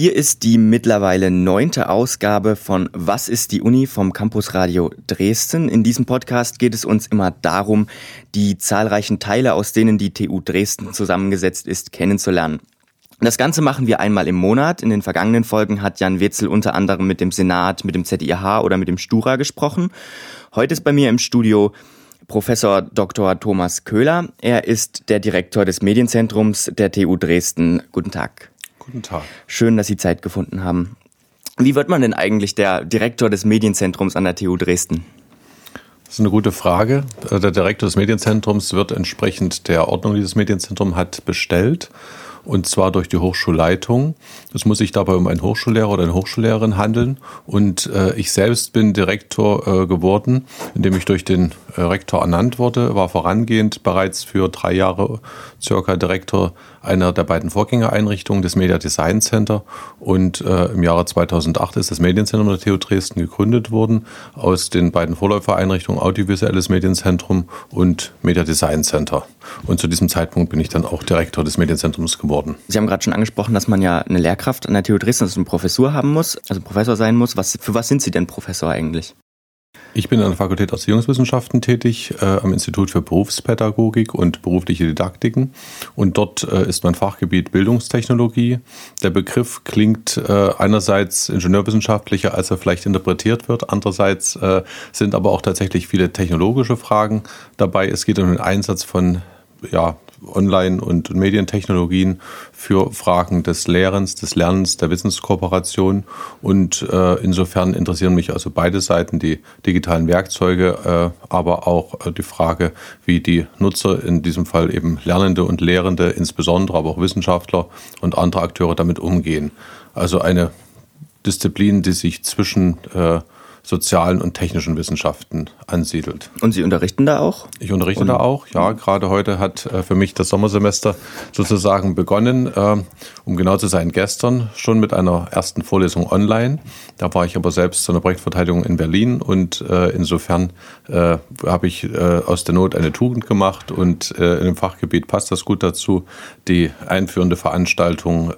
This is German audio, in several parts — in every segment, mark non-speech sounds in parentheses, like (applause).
Hier ist die mittlerweile neunte Ausgabe von Was ist die Uni vom Campus Radio Dresden. In diesem Podcast geht es uns immer darum, die zahlreichen Teile, aus denen die TU Dresden zusammengesetzt ist, kennenzulernen. Das Ganze machen wir einmal im Monat. In den vergangenen Folgen hat Jan Wetzel unter anderem mit dem Senat, mit dem ZIH oder mit dem Stura gesprochen. Heute ist bei mir im Studio Professor Dr. Thomas Köhler. Er ist der Direktor des Medienzentrums der TU Dresden. Guten Tag. Guten Tag. Schön, dass Sie Zeit gefunden haben. Wie wird man denn eigentlich der Direktor des Medienzentrums an der TU Dresden? Das ist eine gute Frage. Der Direktor des Medienzentrums wird entsprechend der Ordnung, die das Medienzentrum hat, bestellt und zwar durch die Hochschulleitung. Es muss sich dabei um einen Hochschullehrer oder eine Hochschullehrerin handeln. Und äh, ich selbst bin Direktor äh, geworden, indem ich durch den äh, Rektor ernannt wurde, war vorangehend bereits für drei Jahre circa Direktor einer der beiden Vorgängereinrichtungen des Media Design Center. Und äh, im Jahre 2008 ist das Medienzentrum der TU Dresden gegründet worden aus den beiden Vorläufereinrichtungen Audiovisuelles Medienzentrum und Media Design Center. Und zu diesem Zeitpunkt bin ich dann auch Direktor des Medienzentrums geworden. Sie haben gerade schon angesprochen, dass man ja eine Lehrkraft an der TU Dresden, also eine Professur haben muss, also Professor sein muss. Was, für was sind Sie denn Professor eigentlich? Ich bin an der Fakultät Erziehungswissenschaften tätig, äh, am Institut für Berufspädagogik und berufliche Didaktiken. Und dort äh, ist mein Fachgebiet Bildungstechnologie. Der Begriff klingt äh, einerseits ingenieurwissenschaftlicher, als er vielleicht interpretiert wird. Andererseits äh, sind aber auch tatsächlich viele technologische Fragen dabei. Es geht um den Einsatz von ja, Online- und Medientechnologien für Fragen des Lehrens, des Lernens, der Wissenskooperation. Und äh, insofern interessieren mich also beide Seiten, die digitalen Werkzeuge, äh, aber auch äh, die Frage, wie die Nutzer, in diesem Fall eben Lernende und Lehrende, insbesondere aber auch Wissenschaftler und andere Akteure damit umgehen. Also eine Disziplin, die sich zwischen äh, sozialen und technischen Wissenschaften ansiedelt. Und Sie unterrichten da auch? Ich unterrichte und da auch, ja. Gerade heute hat äh, für mich das Sommersemester sozusagen begonnen, äh, um genau zu sein, gestern schon mit einer ersten Vorlesung online. Da war ich aber selbst zu einer Projektverteidigung in Berlin und äh, insofern habe ich aus der Not eine Tugend gemacht und in dem Fachgebiet passt das gut dazu, die einführende Veranstaltung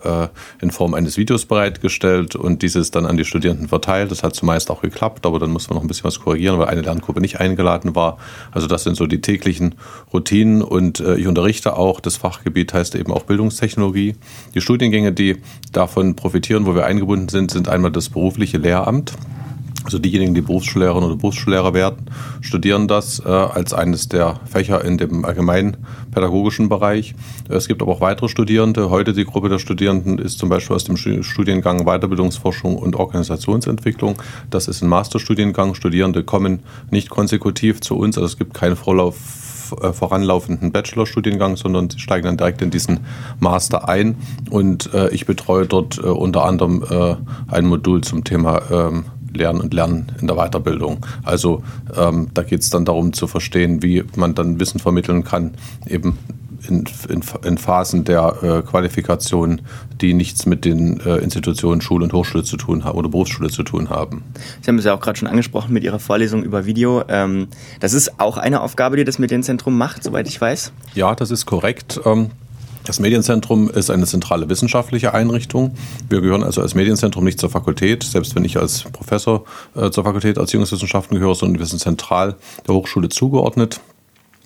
in Form eines Videos bereitgestellt und dieses dann an die Studierenden verteilt. Das hat zumeist auch geklappt gehabt, aber dann mussten wir noch ein bisschen was korrigieren, weil eine Lerngruppe nicht eingeladen war. Also das sind so die täglichen Routinen und äh, ich unterrichte auch, das Fachgebiet heißt eben auch Bildungstechnologie. Die Studiengänge, die davon profitieren, wo wir eingebunden sind, sind einmal das berufliche Lehramt. Also diejenigen, die Berufsschullehrerinnen oder Berufsschullehrer werden, studieren das äh, als eines der Fächer in dem allgemeinen pädagogischen Bereich. Es gibt aber auch weitere Studierende. Heute die Gruppe der Studierenden ist zum Beispiel aus dem Studiengang Weiterbildungsforschung und Organisationsentwicklung. Das ist ein Masterstudiengang. Studierende kommen nicht konsekutiv zu uns. Also es gibt keinen Vorlauf äh, voranlaufenden Bachelorstudiengang, sondern sie steigen dann direkt in diesen Master ein. Und äh, ich betreue dort äh, unter anderem äh, ein Modul zum Thema ähm, Lernen und Lernen in der Weiterbildung. Also ähm, da geht es dann darum zu verstehen, wie man dann Wissen vermitteln kann, eben in, in, in Phasen der äh, Qualifikation, die nichts mit den äh, Institutionen Schule und Hochschule zu tun haben oder Berufsschule zu tun haben. Sie haben es ja auch gerade schon angesprochen mit Ihrer Vorlesung über Video. Ähm, das ist auch eine Aufgabe, die das Medienzentrum macht, soweit ich weiß. Ja, das ist korrekt. Ähm, das Medienzentrum ist eine zentrale wissenschaftliche Einrichtung. Wir gehören also als Medienzentrum nicht zur Fakultät, selbst wenn ich als Professor äh, zur Fakultät Erziehungswissenschaften gehöre, sondern wir sind zentral der Hochschule zugeordnet.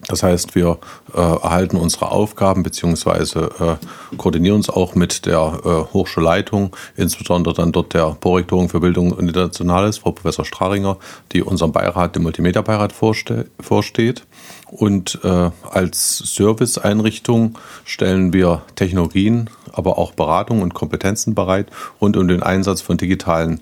Das heißt, wir äh, erhalten unsere Aufgaben beziehungsweise äh, koordinieren uns auch mit der äh, Hochschulleitung, insbesondere dann dort der Prorektorin für Bildung und Internationales, Frau Professor Straringer, die unserem Beirat, dem Multimedia-Beirat vorste vorsteht. Und äh, als Serviceeinrichtung stellen wir Technologien, aber auch Beratung und Kompetenzen bereit rund um den Einsatz von digitalen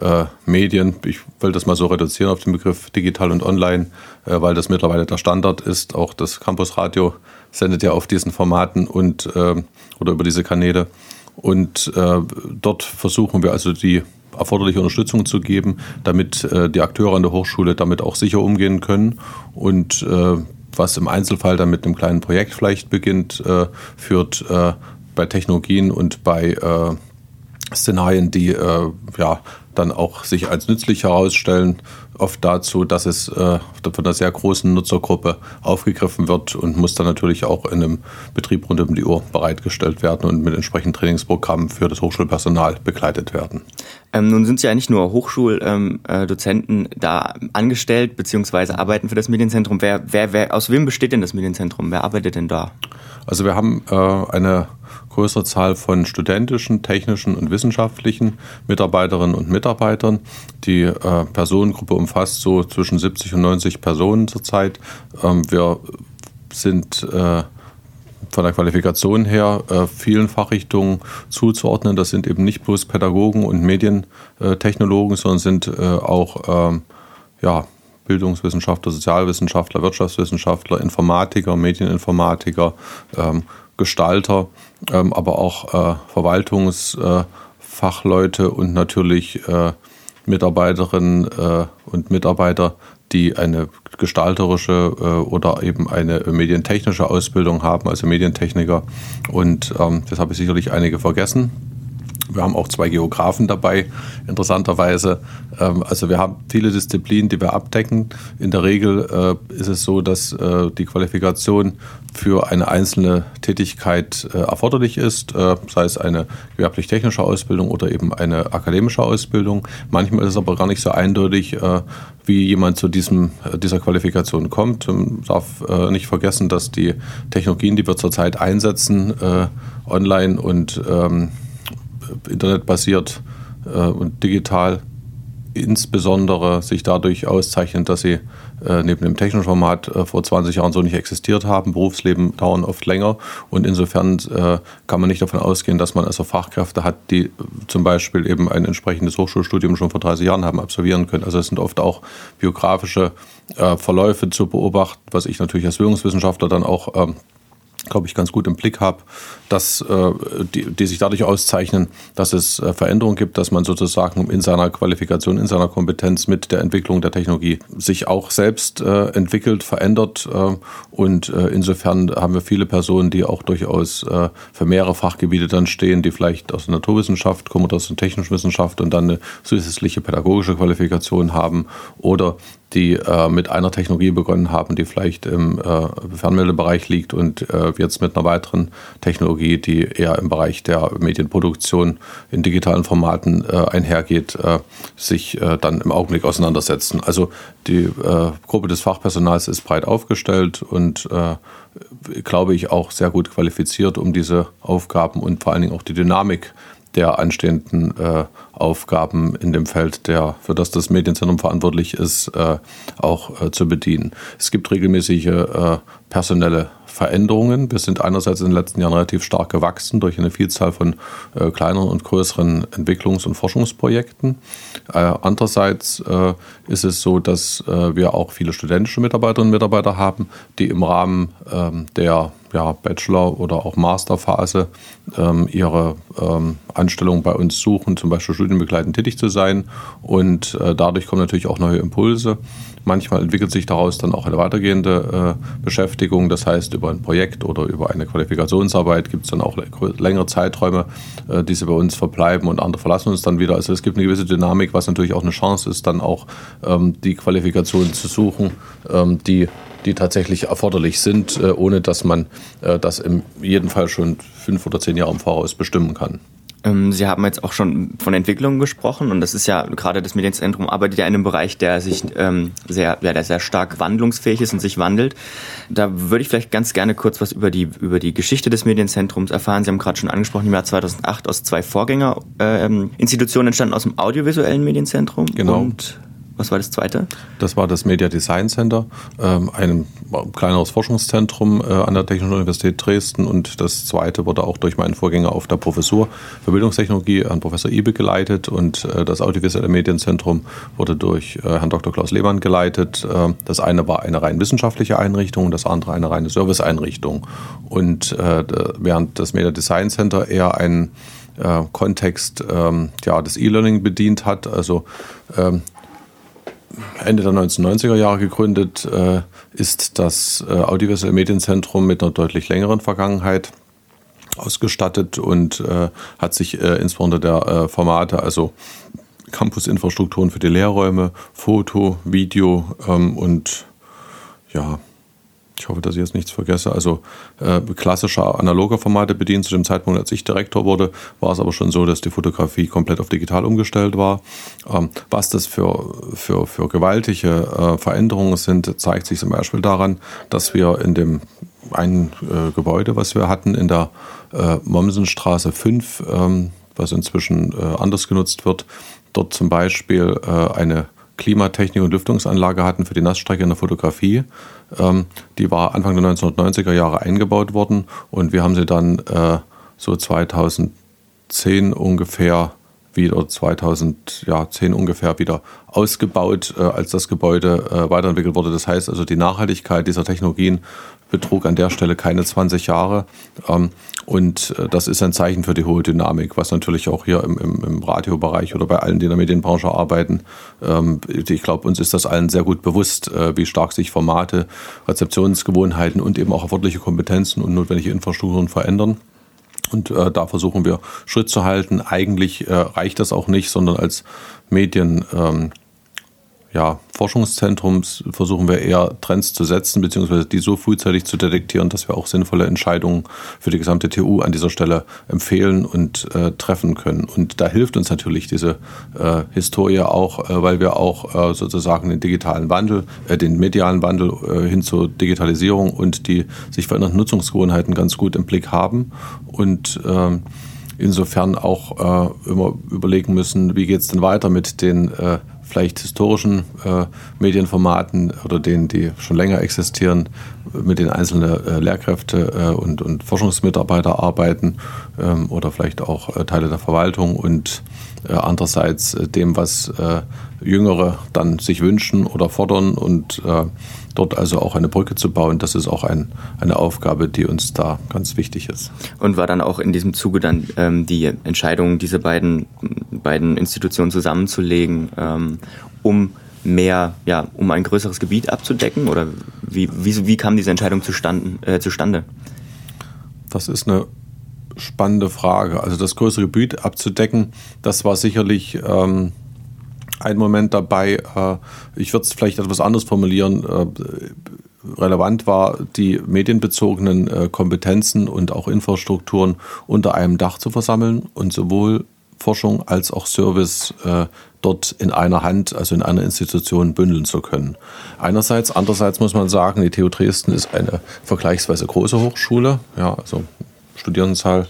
äh, Medien. Ich will das mal so reduzieren auf den Begriff digital und online, äh, weil das mittlerweile der Standard ist. Auch das Campusradio sendet ja auf diesen Formaten und äh, oder über diese Kanäle. Und äh, dort versuchen wir also die erforderliche Unterstützung zu geben, damit äh, die Akteure an der Hochschule damit auch sicher umgehen können. Und äh, was im Einzelfall dann mit einem kleinen Projekt vielleicht beginnt, führt bei Technologien und bei Szenarien, die äh, ja, dann auch sich als nützlich herausstellen, oft dazu, dass es äh, von einer sehr großen Nutzergruppe aufgegriffen wird und muss dann natürlich auch in einem Betrieb rund um die Uhr bereitgestellt werden und mit entsprechenden Trainingsprogrammen für das Hochschulpersonal begleitet werden. Ähm, nun sind Sie ja nicht nur Hochschuldozenten ähm, äh, da angestellt bzw. arbeiten für das Medienzentrum. Wer, wer, wer, aus wem besteht denn das Medienzentrum? Wer arbeitet denn da? Also wir haben äh, eine größere Zahl von studentischen, technischen und wissenschaftlichen Mitarbeiterinnen und Mitarbeitern. Die äh, Personengruppe umfasst so zwischen 70 und 90 Personen zurzeit. Ähm, wir sind äh, von der Qualifikation her äh, vielen Fachrichtungen zuzuordnen. Das sind eben nicht bloß Pädagogen und Medientechnologen, sondern sind äh, auch ähm, ja, Bildungswissenschaftler, Sozialwissenschaftler, Wirtschaftswissenschaftler, Informatiker, Medieninformatiker, ähm, Gestalter, ähm, aber auch äh, Verwaltungsfachleute äh, und natürlich äh, Mitarbeiterinnen äh, und Mitarbeiter, die eine gestalterische äh, oder eben eine medientechnische Ausbildung haben, also Medientechniker. Und ähm, das habe ich sicherlich einige vergessen. Wir haben auch zwei Geografen dabei, interessanterweise. Ähm, also wir haben viele Disziplinen, die wir abdecken. In der Regel äh, ist es so, dass äh, die Qualifikation für eine einzelne Tätigkeit äh, erforderlich ist, sei es eine gewerblich-technische Ausbildung oder eben eine akademische Ausbildung. Manchmal ist es aber gar nicht so eindeutig, wie jemand zu diesem, dieser Qualifikation kommt. Man darf nicht vergessen, dass die Technologien, die wir zurzeit einsetzen, online und ähm, internetbasiert äh, und digital insbesondere sich dadurch auszeichnen, dass sie äh, neben dem technischen Format äh, vor 20 Jahren so nicht existiert haben. Berufsleben dauern oft länger und insofern äh, kann man nicht davon ausgehen, dass man also Fachkräfte hat, die zum Beispiel eben ein entsprechendes Hochschulstudium schon vor 30 Jahren haben absolvieren können. Also es sind oft auch biografische äh, Verläufe zu beobachten, was ich natürlich als Bildungswissenschaftler dann auch ähm, glaube ich, ganz gut im Blick habe, dass äh, die, die sich dadurch auszeichnen, dass es äh, Veränderungen gibt, dass man sozusagen in seiner Qualifikation, in seiner Kompetenz mit der Entwicklung der Technologie sich auch selbst äh, entwickelt, verändert. Und insofern haben wir viele Personen, die auch durchaus für mehrere Fachgebiete dann stehen, die vielleicht aus der Naturwissenschaft kommen oder aus der technischen Wissenschaft und dann eine zusätzliche pädagogische Qualifikation haben oder die äh, mit einer Technologie begonnen haben, die vielleicht im äh, Fernmeldebereich liegt und äh, jetzt mit einer weiteren Technologie, die eher im Bereich der Medienproduktion in digitalen Formaten äh, einhergeht, äh, sich äh, dann im Augenblick auseinandersetzen. Also die Gruppe des Fachpersonals ist breit aufgestellt und glaube ich auch sehr gut qualifiziert, um diese Aufgaben und vor allen Dingen auch die Dynamik der anstehenden äh, Aufgaben in dem Feld, der, für das das Medienzentrum verantwortlich ist, äh, auch äh, zu bedienen. Es gibt regelmäßige äh, personelle Veränderungen. Wir sind einerseits in den letzten Jahren relativ stark gewachsen durch eine Vielzahl von äh, kleineren und größeren Entwicklungs- und Forschungsprojekten. Äh, andererseits äh, ist es so, dass äh, wir auch viele studentische Mitarbeiterinnen und Mitarbeiter haben, die im Rahmen ähm, der ja, Bachelor- oder auch Masterphase ähm, ihre ähm, Anstellung bei uns suchen, zum Beispiel studienbegleitend tätig zu sein. Und äh, dadurch kommen natürlich auch neue Impulse. Manchmal entwickelt sich daraus dann auch eine weitergehende äh, Beschäftigung. Das heißt, über ein Projekt oder über eine Qualifikationsarbeit gibt es dann auch längere Zeiträume, äh, die sie bei uns verbleiben und andere verlassen uns dann wieder. Also es gibt eine gewisse Dynamik, was natürlich auch eine Chance ist, dann auch ähm, die Qualifikation zu suchen, ähm, die die tatsächlich erforderlich sind, äh, ohne dass man äh, das in jedem Fall schon fünf oder zehn Jahre im Voraus bestimmen kann. Ähm, Sie haben jetzt auch schon von Entwicklung gesprochen und das ist ja gerade das Medienzentrum arbeitet ja in einem Bereich, der sich ähm, sehr, ja, der sehr stark wandlungsfähig ist und sich wandelt. Da würde ich vielleicht ganz gerne kurz was über die über die Geschichte des Medienzentrums erfahren. Sie haben gerade schon angesprochen, im Jahr 2008 aus zwei Vorgängerinstitutionen ähm, entstanden aus dem audiovisuellen Medienzentrum. Genau. Und was war das zweite? Das war das Media Design Center, ähm, ein kleineres Forschungszentrum äh, an der Technischen Universität Dresden. Und das zweite wurde auch durch meinen Vorgänger auf der Professur für Bildungstechnologie, Herrn Professor Ibe, geleitet. Und äh, das Audiovisuelle Medienzentrum wurde durch äh, Herrn Dr. Klaus Lehmann geleitet. Äh, das eine war eine rein wissenschaftliche Einrichtung, das andere eine reine Serviceeinrichtung. Und äh, während das Media Design Center eher einen äh, Kontext ähm, ja, des E-Learning bedient hat, also ähm, Ende der 1990er Jahre gegründet, äh, ist das äh, Audiovisuelle Medienzentrum mit einer deutlich längeren Vergangenheit ausgestattet und äh, hat sich insbesondere der Formate, also Campus-Infrastrukturen für die Lehrräume, Foto, Video ähm, und ja, ich hoffe, dass ich jetzt nichts vergesse, also äh, klassische analoge Formate bedient. Zu dem Zeitpunkt, als ich Direktor wurde, war es aber schon so, dass die Fotografie komplett auf digital umgestellt war. Ähm, was das für, für, für gewaltige äh, Veränderungen sind, zeigt sich zum Beispiel daran, dass wir in dem einen äh, Gebäude, was wir hatten, in der äh, Mommsenstraße 5, ähm, was inzwischen äh, anders genutzt wird, dort zum Beispiel äh, eine Klimatechnik und Lüftungsanlage hatten für die Nassstrecke in der Fotografie. Ähm, die war Anfang der 1990er Jahre eingebaut worden und wir haben sie dann äh, so 2010 ungefähr wieder 2010 ungefähr wieder ausgebaut, äh, als das Gebäude äh, weiterentwickelt wurde. Das heißt also, die Nachhaltigkeit dieser Technologien betrug an der Stelle keine 20 Jahre. Ähm, und äh, das ist ein Zeichen für die hohe Dynamik, was natürlich auch hier im, im, im Radiobereich oder bei allen, die in der Medienbranche arbeiten, ähm, ich glaube, uns ist das allen sehr gut bewusst, wie stark sich Formate, Rezeptionsgewohnheiten und eben auch erforderliche Kompetenzen und notwendige Infrastrukturen verändern. Und äh, da versuchen wir Schritt zu halten. Eigentlich äh, reicht das auch nicht, sondern als Medien. Ähm, ja, Forschungszentrums versuchen wir eher Trends zu setzen, beziehungsweise die so frühzeitig zu detektieren, dass wir auch sinnvolle Entscheidungen für die gesamte TU an dieser Stelle empfehlen und äh, treffen können. Und da hilft uns natürlich diese äh, Historie auch, äh, weil wir auch äh, sozusagen den digitalen Wandel, äh, den medialen Wandel äh, hin zur Digitalisierung und die sich verändernden Nutzungsgewohnheiten ganz gut im Blick haben. Und ähm, insofern auch immer überlegen müssen, wie geht es denn weiter mit den vielleicht historischen äh, Medienformaten oder denen, die schon länger existieren, mit denen einzelne äh, Lehrkräfte äh, und, und Forschungsmitarbeiter arbeiten ähm, oder vielleicht auch äh, Teile der Verwaltung und äh, andererseits äh, dem, was Jüngere dann sich wünschen oder fordern und dort also auch eine Brücke zu bauen, das ist auch ein, eine Aufgabe, die uns da ganz wichtig ist. Und war dann auch in diesem Zuge dann ähm, die Entscheidung, diese beiden, beiden Institutionen zusammenzulegen, ähm, um mehr, ja, um ein größeres Gebiet abzudecken? Oder wie, wie, wie kam diese Entscheidung zustande, äh, zustande? Das ist eine spannende Frage. Also das größere Gebiet abzudecken, das war sicherlich ähm, ein Moment dabei, äh, ich würde es vielleicht etwas anders formulieren, äh, relevant war, die medienbezogenen äh, Kompetenzen und auch Infrastrukturen unter einem Dach zu versammeln und sowohl Forschung als auch Service dort in einer Hand, also in einer Institution bündeln zu können. Einerseits, andererseits muss man sagen, die TU Dresden ist eine vergleichsweise große Hochschule, ja, also Studierendenzahl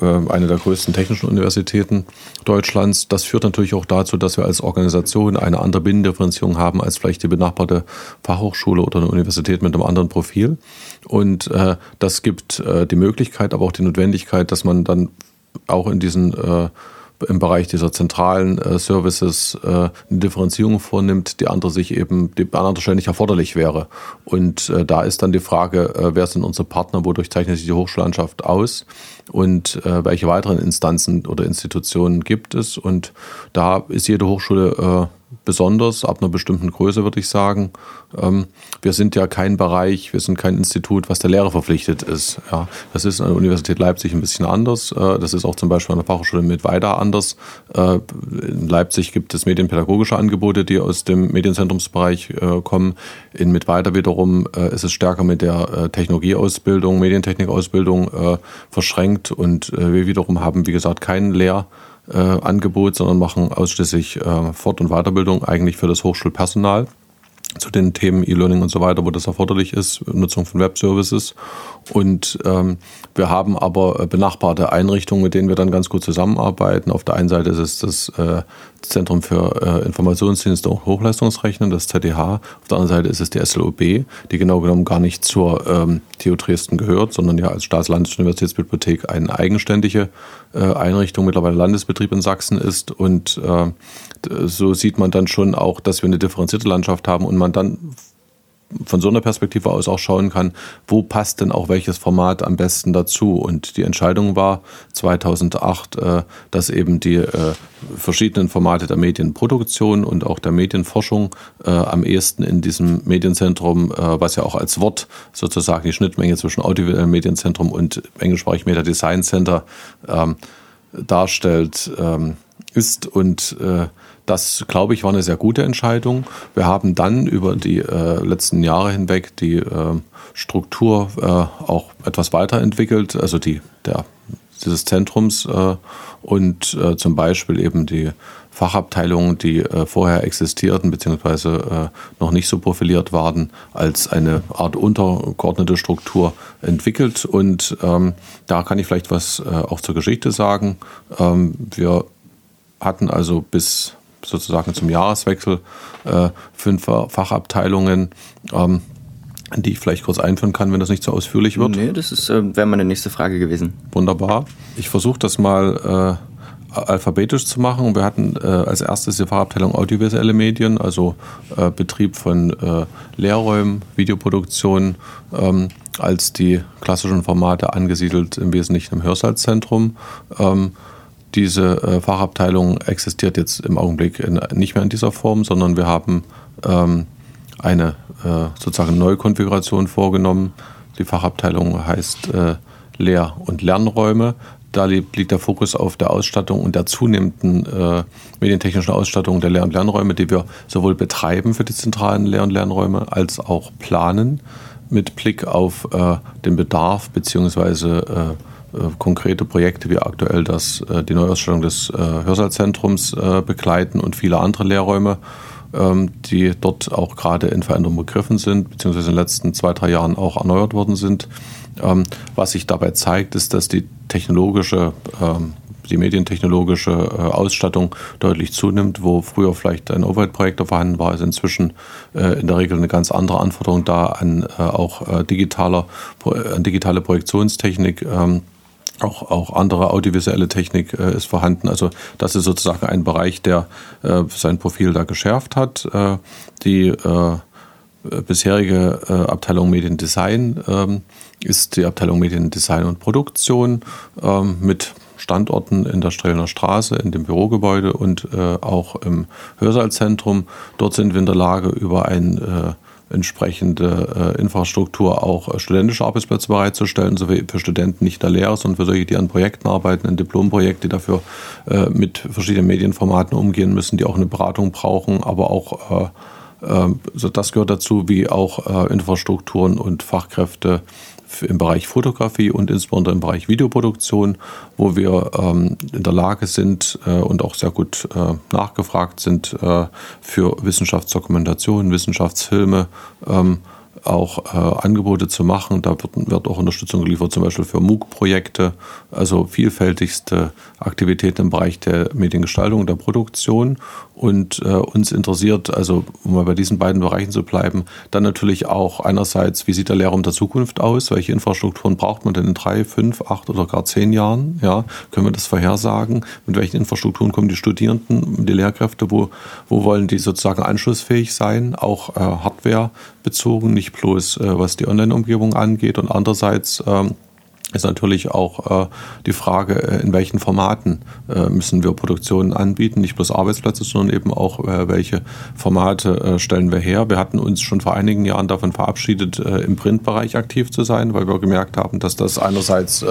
eine der größten technischen Universitäten Deutschlands. Das führt natürlich auch dazu, dass wir als Organisation eine andere Binnendifferenzierung haben als vielleicht die benachbarte Fachhochschule oder eine Universität mit einem anderen Profil. Und äh, das gibt äh, die Möglichkeit, aber auch die Notwendigkeit, dass man dann auch in diesen äh, im Bereich dieser zentralen äh, Services äh, eine Differenzierung vornimmt, die andere sich eben, die an anderer Stelle nicht erforderlich wäre. Und äh, da ist dann die Frage, äh, wer sind unsere Partner, wodurch zeichnet sich die Hochschullandschaft aus und äh, welche weiteren Instanzen oder Institutionen gibt es. Und da ist jede Hochschule äh, besonders, ab einer bestimmten Größe würde ich sagen. Ähm, wir sind ja kein Bereich, wir sind kein Institut, was der Lehrer verpflichtet ist. Ja, das ist an der Universität Leipzig ein bisschen anders. Äh, das ist auch zum Beispiel an der Fachhochschule mit weiter anders. Äh, in Leipzig gibt es medienpädagogische Angebote, die aus dem Medienzentrumsbereich äh, kommen. In Mittweida wiederum ist es stärker mit der Technologieausbildung, Medientechnikausbildung verschränkt und wir wiederum haben, wie gesagt, keinen Lehr- äh, Angebot, sondern machen ausschließlich äh, Fort- und Weiterbildung eigentlich für das Hochschulpersonal zu den Themen E-Learning und so weiter, wo das erforderlich ist, Nutzung von Web-Services. Und ähm, wir haben aber äh, benachbarte Einrichtungen, mit denen wir dann ganz gut zusammenarbeiten. Auf der einen Seite ist es das äh, Zentrum für äh, Informationsdienste und Hochleistungsrechnen, das ZDH. Auf der anderen Seite ist es die SLOB, die genau genommen gar nicht zur ähm, TU Dresden gehört, sondern ja als Staatslandesuniversitätsbibliothek eine eigenständige Einrichtung, mittlerweile Landesbetrieb in Sachsen ist. Und so sieht man dann schon auch, dass wir eine differenzierte Landschaft haben und man dann von so einer Perspektive aus auch schauen kann, wo passt denn auch welches Format am besten dazu. Und die Entscheidung war 2008, äh, dass eben die äh, verschiedenen Formate der Medienproduktion und auch der Medienforschung äh, am ehesten in diesem Medienzentrum, was ja auch als Wort sozusagen die Schnittmenge zwischen audiovisuellem Medienzentrum und englischsprachig Media Design Center ähm, darstellt, ähm, ist und das, glaube ich, war eine sehr gute Entscheidung. Wir haben dann über die äh, letzten Jahre hinweg die äh, Struktur äh, auch etwas weiterentwickelt, also die, der, dieses Zentrums äh, und äh, zum Beispiel eben die Fachabteilungen, die äh, vorher existierten beziehungsweise noch nicht so profiliert waren, als eine Art untergeordnete Struktur entwickelt. Und ähm, da kann ich vielleicht was auch zur Geschichte sagen. Ähm, wir hatten also bis sozusagen zum Jahreswechsel äh, fünf Fachabteilungen, ähm, die ich vielleicht kurz einführen kann, wenn das nicht so ausführlich wird. Nee, das äh, wäre meine nächste Frage gewesen. Wunderbar. Ich versuche das mal äh, alphabetisch zu machen. Wir hatten äh, als erstes die Fachabteilung audiovisuelle Medien, also äh, Betrieb von äh, Lehrräumen, Videoproduktion, ähm, als die klassischen Formate angesiedelt im Wesentlichen im Hörsaalzentrum. Ähm, diese äh, Fachabteilung existiert jetzt im Augenblick in, nicht mehr in dieser Form, sondern wir haben ähm, eine äh, sozusagen Neukonfiguration vorgenommen. Die Fachabteilung heißt äh, Lehr- und Lernräume. Da liegt der Fokus auf der Ausstattung und der zunehmenden äh, medientechnischen Ausstattung der Lehr- und Lernräume, die wir sowohl betreiben für die zentralen Lehr- und Lernräume als auch planen mit Blick auf äh, den Bedarf äh, konkrete Projekte wie aktuell das, äh, die Neuausstellung des äh, Hörsaalzentrums begleiten und viele andere Lehrräume, ähm, die dort auch gerade in Veränderung begriffen sind, beziehungsweise in den letzten zwei, drei Jahren auch erneuert worden sind. Ähm, was sich dabei zeigt, ist, dass die technologische ähm, die medientechnologische Ausstattung deutlich zunimmt, wo früher vielleicht ein Overhead-Projektor vorhanden war, ist inzwischen in der Regel eine ganz andere Anforderung da an auch digitaler, an digitale Projektionstechnik auch, auch andere audiovisuelle Technik äh, ist vorhanden. Also das ist sozusagen ein Bereich, der äh, sein Profil da geschärft hat. Äh, die äh, bisherige äh, Abteilung Mediendesign ähm, ist die Abteilung Mediendesign und Produktion ähm, mit Standorten in der Strelner Straße, in dem Bürogebäude und äh, auch im Hörsaalzentrum. Dort sind wir in der Lage, über ein entsprechende äh, Infrastruktur auch äh, studentische Arbeitsplätze bereitzustellen, sowie für Studenten nicht der Lehrer, sondern für solche, die an Projekten arbeiten, ein Diplomprojekt, die dafür äh, mit verschiedenen Medienformaten umgehen müssen, die auch eine Beratung brauchen, aber auch äh, äh, so das gehört dazu, wie auch äh, Infrastrukturen und Fachkräfte im Bereich Fotografie und insbesondere im Bereich Videoproduktion, wo wir ähm, in der Lage sind äh, und auch sehr gut äh, nachgefragt sind äh, für Wissenschaftsdokumentation, Wissenschaftsfilme. Ähm, auch äh, Angebote zu machen. Da wird, wird, auch Unterstützung geliefert, zum Beispiel für MOOC-Projekte, also vielfältigste Aktivitäten im Bereich der Mediengestaltung, der Produktion. Und äh, uns interessiert, also um mal bei diesen beiden Bereichen zu bleiben, dann natürlich auch einerseits, wie sieht der Lehrraum der Zukunft aus? Welche Infrastrukturen braucht man denn in drei, fünf, acht oder gar zehn Jahren? Ja, können wir das vorhersagen? Mit welchen Infrastrukturen kommen die Studierenden, die Lehrkräfte? Wo, wo wollen die sozusagen anschlussfähig sein? Auch äh, Hardware bezogen, nicht bloß äh, was die Online-Umgebung angeht und andererseits ähm, ist natürlich auch äh, die Frage, äh, in welchen Formaten äh, müssen wir Produktionen anbieten, nicht bloß Arbeitsplätze, sondern eben auch, äh, welche Formate äh, stellen wir her. Wir hatten uns schon vor einigen Jahren davon verabschiedet, äh, im Printbereich aktiv zu sein, weil wir gemerkt haben, dass das einerseits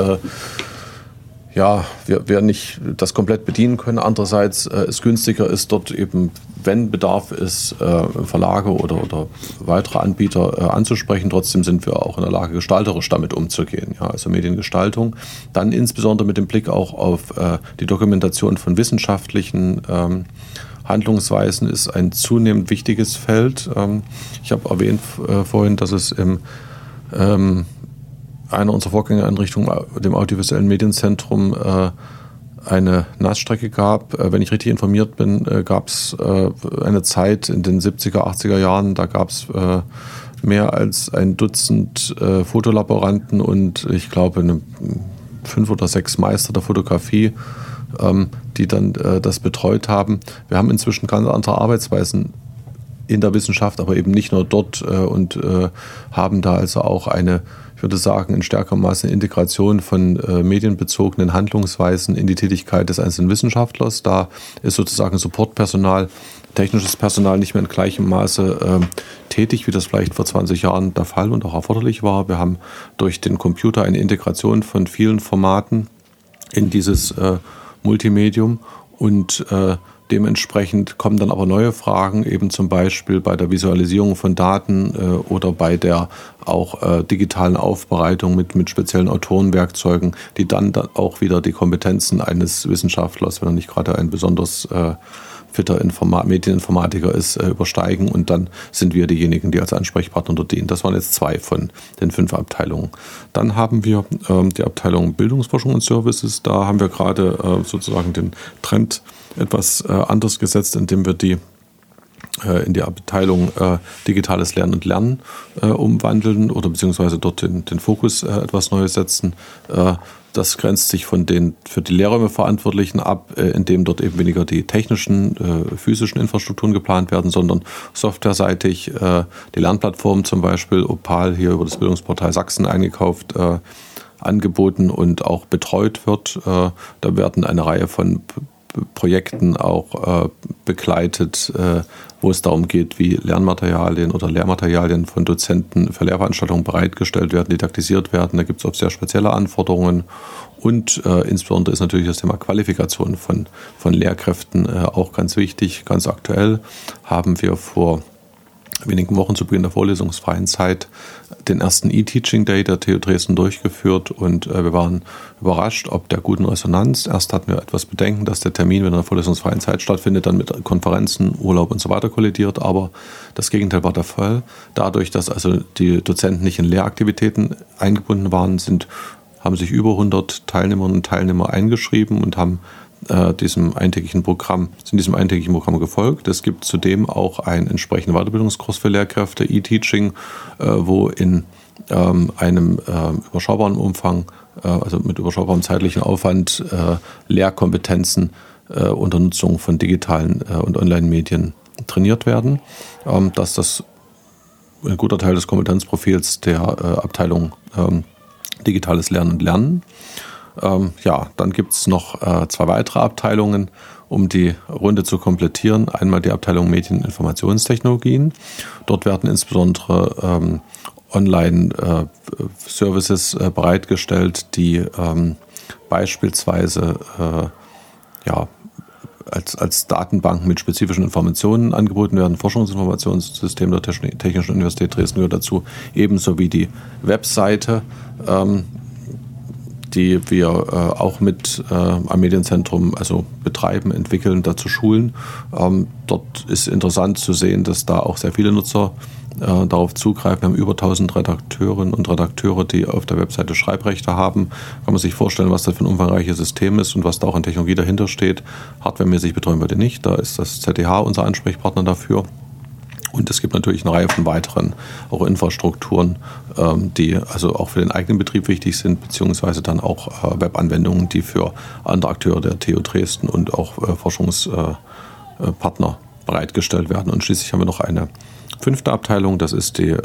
ja, wir, wir nicht das komplett bedienen können. Andererseits äh, es günstiger ist dort eben, wenn Bedarf ist, äh, Verlage oder, oder weitere Anbieter äh, anzusprechen. Trotzdem sind wir auch in der Lage, gestalterisch damit umzugehen. Ja, also Mediengestaltung. Dann insbesondere mit dem Blick auch auf äh, die Dokumentation von wissenschaftlichen ähm, Handlungsweisen ist ein zunehmend wichtiges Feld. Ähm, ich habe erwähnt äh, vorhin, dass es im ähm, einer unserer Vorgängereinrichtungen, dem Audiovisuellen Medienzentrum, äh, eine Nassstrecke gab. Äh, wenn ich richtig informiert bin, äh, gab es eine Zeit in den 70er, 80er Jahren, da gab es mehr als ein Dutzend Fotolaboranten und ich glaube fünf oder sechs Meister der Fotografie, ähm, die dann das betreut haben. Wir haben inzwischen ganz andere Arbeitsweisen in der Wissenschaft, aber eben nicht nur dort und haben da also auch eine ich würde sagen, in stärkerem Maße Integration von äh, medienbezogenen Handlungsweisen in die Tätigkeit des einzelnen Wissenschaftlers. Da ist sozusagen Supportpersonal, technisches Personal nicht mehr in gleichem Maße äh, tätig, wie das vielleicht vor 20 Jahren der Fall und auch erforderlich war. Wir haben durch den Computer eine Integration von vielen Formaten in dieses äh, Multimedium und äh, Dementsprechend kommen dann aber neue Fragen, eben zum Beispiel bei der Visualisierung von Daten äh, oder bei der auch äh, digitalen Aufbereitung mit, mit speziellen Autorenwerkzeugen, die dann, dann auch wieder die Kompetenzen eines Wissenschaftlers, wenn er nicht gerade ein besonders äh, fitter Informa Medieninformatiker ist, äh, übersteigen. Und dann sind wir diejenigen, die als Ansprechpartner dort dienen. Das waren jetzt zwei von den fünf Abteilungen. Dann haben wir ähm, die Abteilung Bildungsforschung und Services. Da haben wir gerade äh, sozusagen den Trend etwas äh, anders gesetzt, indem wir die äh, in die Abteilung äh, Digitales Lernen und Lernen äh, umwandeln oder beziehungsweise dort den, den Fokus äh, etwas Neues setzen. Äh, das grenzt sich von den für die Lehrräume Verantwortlichen ab, indem dort eben weniger die technischen, physischen Infrastrukturen geplant werden, sondern softwareseitig die Lernplattform zum Beispiel, Opal hier über das Bildungsportal Sachsen eingekauft, angeboten und auch betreut wird. Da werden eine Reihe von Projekten auch äh, begleitet, äh, wo es darum geht, wie Lernmaterialien oder Lehrmaterialien von Dozenten für Lehrveranstaltungen bereitgestellt werden, didaktisiert werden. Da gibt es auch sehr spezielle Anforderungen. Und äh, insbesondere ist natürlich das Thema Qualifikation von, von Lehrkräften äh, auch ganz wichtig. Ganz aktuell haben wir vor wenigen Wochen zu Beginn der vorlesungsfreien Zeit den ersten E-Teaching Day der TU Dresden durchgeführt und äh, wir waren überrascht, ob der guten Resonanz. Erst hatten wir etwas Bedenken, dass der Termin, wenn er in der vorlesungsfreien Zeit stattfindet, dann mit Konferenzen, Urlaub und so weiter kollidiert, aber das Gegenteil war der Fall. Dadurch, dass also die Dozenten nicht in Lehraktivitäten eingebunden waren, sind, haben sich über 100 Teilnehmerinnen und Teilnehmer eingeschrieben und haben äh, diesem eintägigen Programm, sind diesem eintägigen Programm gefolgt. Es gibt zudem auch einen entsprechenden Weiterbildungskurs für Lehrkräfte, E-Teaching, äh, wo in ähm, einem äh, überschaubaren Umfang, äh, also mit überschaubarem zeitlichen Aufwand, Lehrkompetenzen unter Nutzung von digitalen und Online-Medien trainiert werden. Ähm, dass das ein guter Teil des Kompetenzprofils der Abteilung ähm, Digitales Lernen und Lernen. Ähm, ja, dann gibt es noch äh, zwei weitere Abteilungen, um die Runde zu komplettieren. Einmal die Abteilung Medien- und Informationstechnologien. Dort werden insbesondere ähm, Online-Services äh, äh, bereitgestellt, die ähm, beispielsweise äh, ja, als, als Datenbanken mit spezifischen Informationen angeboten werden. Forschungsinformationssystem der Technischen Universität Dresden gehört dazu, ebenso wie die Webseite ähm, die wir äh, auch mit äh, am Medienzentrum also betreiben, entwickeln, dazu schulen. Ähm, dort ist interessant zu sehen, dass da auch sehr viele Nutzer äh, darauf zugreifen. Wir haben über 1000 Redakteurinnen und Redakteure, die auf der Webseite Schreibrechte haben. Kann man sich vorstellen, was das für ein umfangreiches System ist und was da auch an Technologie dahinter steht. Hardwaremäßig betreuen wir den nicht. Da ist das ZDH unser Ansprechpartner dafür. Und es gibt natürlich eine Reihe von weiteren auch Infrastrukturen, ähm, die also auch für den eigenen Betrieb wichtig sind, beziehungsweise dann auch äh, Webanwendungen, die für andere Akteure der TU Dresden und auch äh, Forschungspartner äh, bereitgestellt werden. Und schließlich haben wir noch eine fünfte Abteilung, das ist die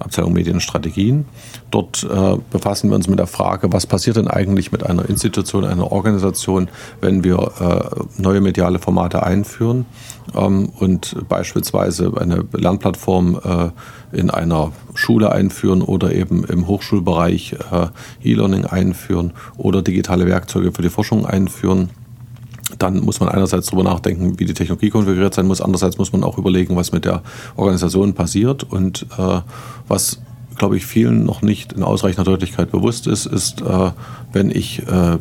Abteilung Medienstrategien. Dort äh, befassen wir uns mit der Frage, was passiert denn eigentlich mit einer Institution, einer Organisation, wenn wir äh, neue mediale Formate einführen ähm, und beispielsweise eine Lernplattform äh, in einer Schule einführen oder eben im Hochschulbereich äh, E-Learning einführen oder digitale Werkzeuge für die Forschung einführen dann muss man einerseits darüber nachdenken, wie die Technologie konfiguriert sein muss, andererseits muss man auch überlegen, was mit der Organisation passiert und äh, was glaube ich, vielen noch nicht in ausreichender Deutlichkeit bewusst ist, ist, äh, wenn ich äh,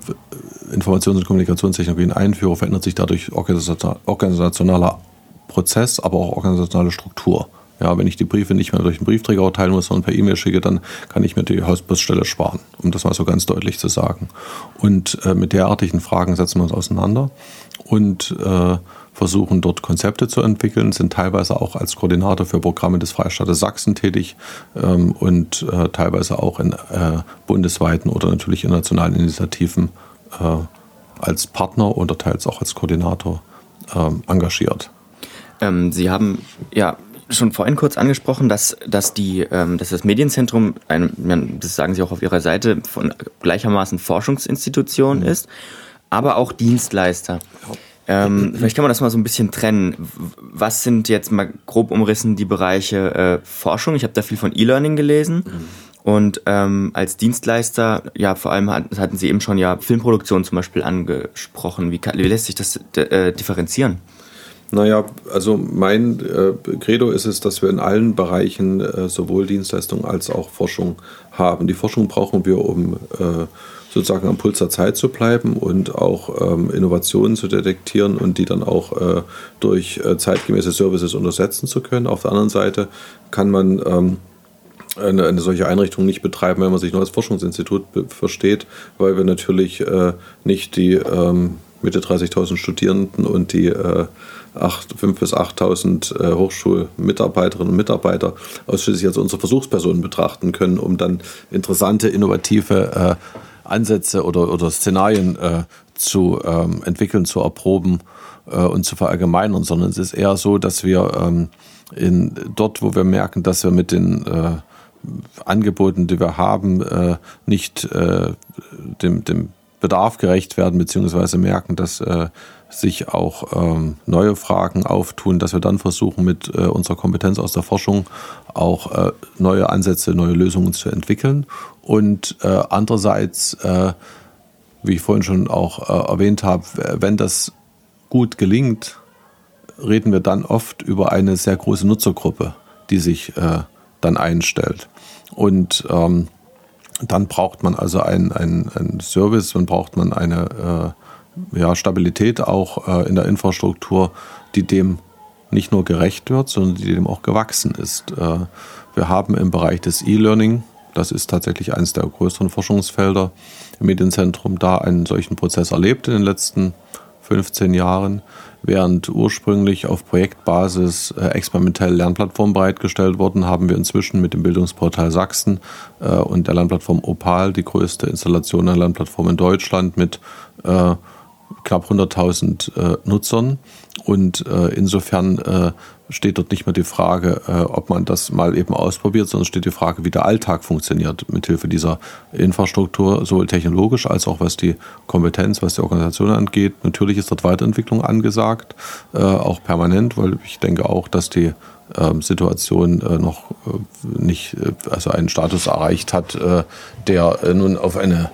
Informations- und Kommunikationstechnologien einführe, verändert sich dadurch organisationaler Prozess, aber auch organisationale Struktur. Ja, wenn ich die Briefe nicht mehr durch den Briefträger austeilen muss, sondern per E-Mail schicke, dann kann ich mir die Hausbusstelle sparen, um das mal so ganz deutlich zu sagen. Und äh, mit derartigen Fragen setzen wir uns auseinander und äh, versuchen dort Konzepte zu entwickeln, sind teilweise auch als Koordinator für Programme des Freistaates Sachsen tätig ähm, und äh, teilweise auch in äh, bundesweiten oder natürlich internationalen Initiativen äh, als Partner oder teils auch als Koordinator ähm, engagiert. Ähm, Sie haben ja schon vorhin kurz angesprochen, dass, dass, die, ähm, dass das Medienzentrum, ein, das sagen Sie auch auf Ihrer Seite, von gleichermaßen Forschungsinstitution mhm. ist, aber auch Dienstleister. Ähm, vielleicht kann man das mal so ein bisschen trennen. Was sind jetzt mal grob umrissen die Bereiche äh, Forschung? Ich habe da viel von E-Learning gelesen. Mhm. Und ähm, als Dienstleister, ja, vor allem hatten Sie eben schon ja Filmproduktion zum Beispiel angesprochen. Wie, kann, wie lässt sich das äh, differenzieren? Naja, also mein äh, Credo ist es, dass wir in allen Bereichen äh, sowohl Dienstleistung als auch Forschung haben. Die Forschung brauchen wir, um äh, sozusagen am Puls der Zeit zu bleiben und auch ähm, Innovationen zu detektieren und die dann auch äh, durch äh, zeitgemäße Services untersetzen zu können. Auf der anderen Seite kann man ähm, eine, eine, solche Einrichtung nicht betreiben, wenn man sich nur als Forschungsinstitut versteht, weil wir natürlich äh, nicht die ähm, Mitte 30.000 Studierenden und die 5.000 bis 8.000 äh, Hochschulmitarbeiterinnen und Mitarbeiter ausschließlich als unsere Versuchspersonen betrachten können, um dann interessante, innovative äh, Ansätze oder, oder Szenarien äh, zu ähm, entwickeln, zu erproben äh, und zu verallgemeinern, sondern es ist eher so, dass wir ähm, in, dort, wo wir merken, dass wir mit den äh, Angeboten, die wir haben, äh, nicht dem, dem Bedarf gerecht werden, beziehungsweise merken, dass sich auch ähm, neue Fragen auftun, dass wir dann versuchen, mit äh, unserer Kompetenz aus der Forschung auch äh, neue Ansätze, neue Lösungen zu entwickeln. Und äh, andererseits, äh, wie ich vorhin schon auch äh, erwähnt habe, wenn das gut gelingt, reden wir dann oft über eine sehr große Nutzergruppe, die sich äh, dann einstellt. Und ähm, dann braucht man also einen ein Service, dann braucht man eine ja, Stabilität auch äh, in der Infrastruktur, die dem nicht nur gerecht wird, sondern die dem auch gewachsen ist. Äh, wir haben im Bereich des E-Learning, das ist tatsächlich eines der größeren Forschungsfelder im Medienzentrum, da einen solchen Prozess erlebt in den letzten 15 Jahren Während ursprünglich auf Projektbasis äh, experimentell Lernplattformen bereitgestellt wurden, haben wir inzwischen mit dem Bildungsportal Sachsen äh, und der Lernplattform Opal die größte Installation einer Lernplattform in Deutschland mit äh, knapp 100.000 äh, Nutzern. Und äh, insofern äh, steht dort nicht mehr die Frage, äh, ob man das mal eben ausprobiert, sondern steht die Frage, wie der Alltag funktioniert mithilfe dieser Infrastruktur, sowohl technologisch als auch was die Kompetenz, was die Organisation angeht. Natürlich ist dort Weiterentwicklung angesagt, äh, auch permanent, weil ich denke auch, dass die ähm, Situation äh, noch nicht also einen Status erreicht hat, der nun auf eine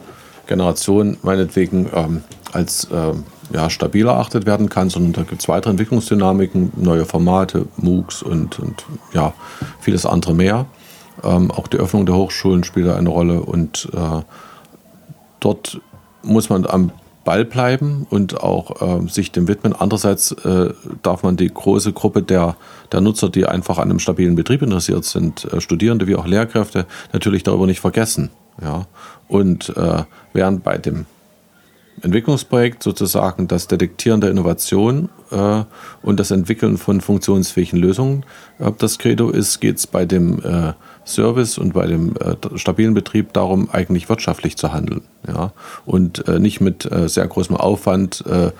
Generation meinetwegen ähm, als ähm, ja, stabil erachtet werden kann, sondern da gibt es weitere Entwicklungsdynamiken, neue Formate, MOOCs und, und ja, vieles andere mehr. Ähm, auch die Öffnung der Hochschulen spielt da eine Rolle und äh, dort muss man am Ball bleiben und auch äh, sich dem widmen. Andererseits äh, darf man die große Gruppe der, der Nutzer, die einfach an einem stabilen Betrieb interessiert sind, äh, Studierende wie auch Lehrkräfte, natürlich darüber nicht vergessen. Ja? Und äh, während bei dem Entwicklungsprojekt sozusagen das Detektieren der Innovation äh, und das Entwickeln von funktionsfähigen Lösungen. Ob das Credo ist, geht es bei dem äh, Service und bei dem äh, stabilen Betrieb darum, eigentlich wirtschaftlich zu handeln. Ja? Und äh, nicht mit äh, sehr großem Aufwand äh,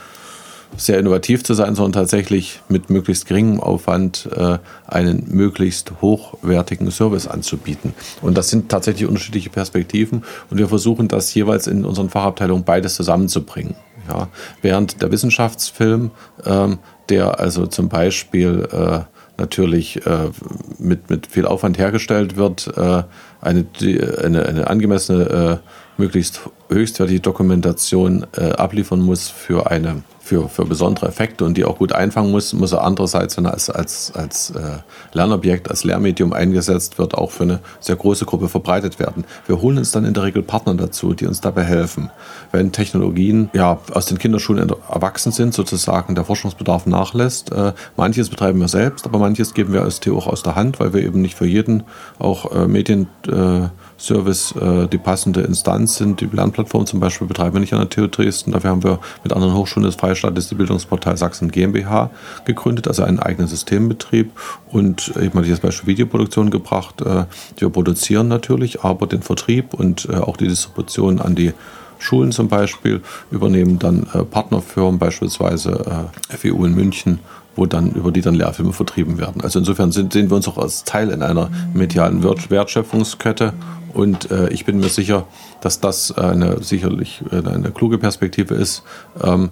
sehr innovativ zu sein, sondern tatsächlich mit möglichst geringem Aufwand äh, einen möglichst hochwertigen Service anzubieten. Und das sind tatsächlich unterschiedliche Perspektiven und wir versuchen das jeweils in unseren Fachabteilungen beides zusammenzubringen. Ja, während der Wissenschaftsfilm, ähm, der also zum Beispiel äh, natürlich äh, mit, mit viel Aufwand hergestellt wird, äh, eine, eine, eine angemessene, äh, möglichst höchstwertige Dokumentation äh, abliefern muss für eine für, für besondere Effekte und die auch gut einfangen muss, muss er andererseits, wenn er als, als, als äh, Lernobjekt, als Lehrmedium eingesetzt wird, auch für eine sehr große Gruppe verbreitet werden. Wir holen uns dann in der Regel Partner dazu, die uns dabei helfen. Wenn Technologien ja, aus den Kinderschulen erwachsen sind, sozusagen der Forschungsbedarf nachlässt, äh, manches betreiben wir selbst, aber manches geben wir als TU auch aus der Hand, weil wir eben nicht für jeden auch äh, Medien äh, Service äh, die passende Instanz sind. Die Lernplattform zum Beispiel betreiben wir nicht an der TU Dresden. Dafür haben wir mit anderen Hochschulen des Freistaates die Bildungsportal Sachsen GmbH gegründet, also einen eigenen Systembetrieb und ich habe das Beispiel Videoproduktion gebracht. Äh, wir produzieren natürlich, aber den Vertrieb und äh, auch die Distribution an die Schulen zum Beispiel übernehmen dann äh, Partnerfirmen, beispielsweise äh, FEU in München wo dann, über die dann Lehrfilme vertrieben werden. Also insofern sind, sehen wir uns auch als Teil in einer medialen Wertschöpfungskette und äh, ich bin mir sicher, dass das eine sicherlich eine kluge Perspektive ist, ähm,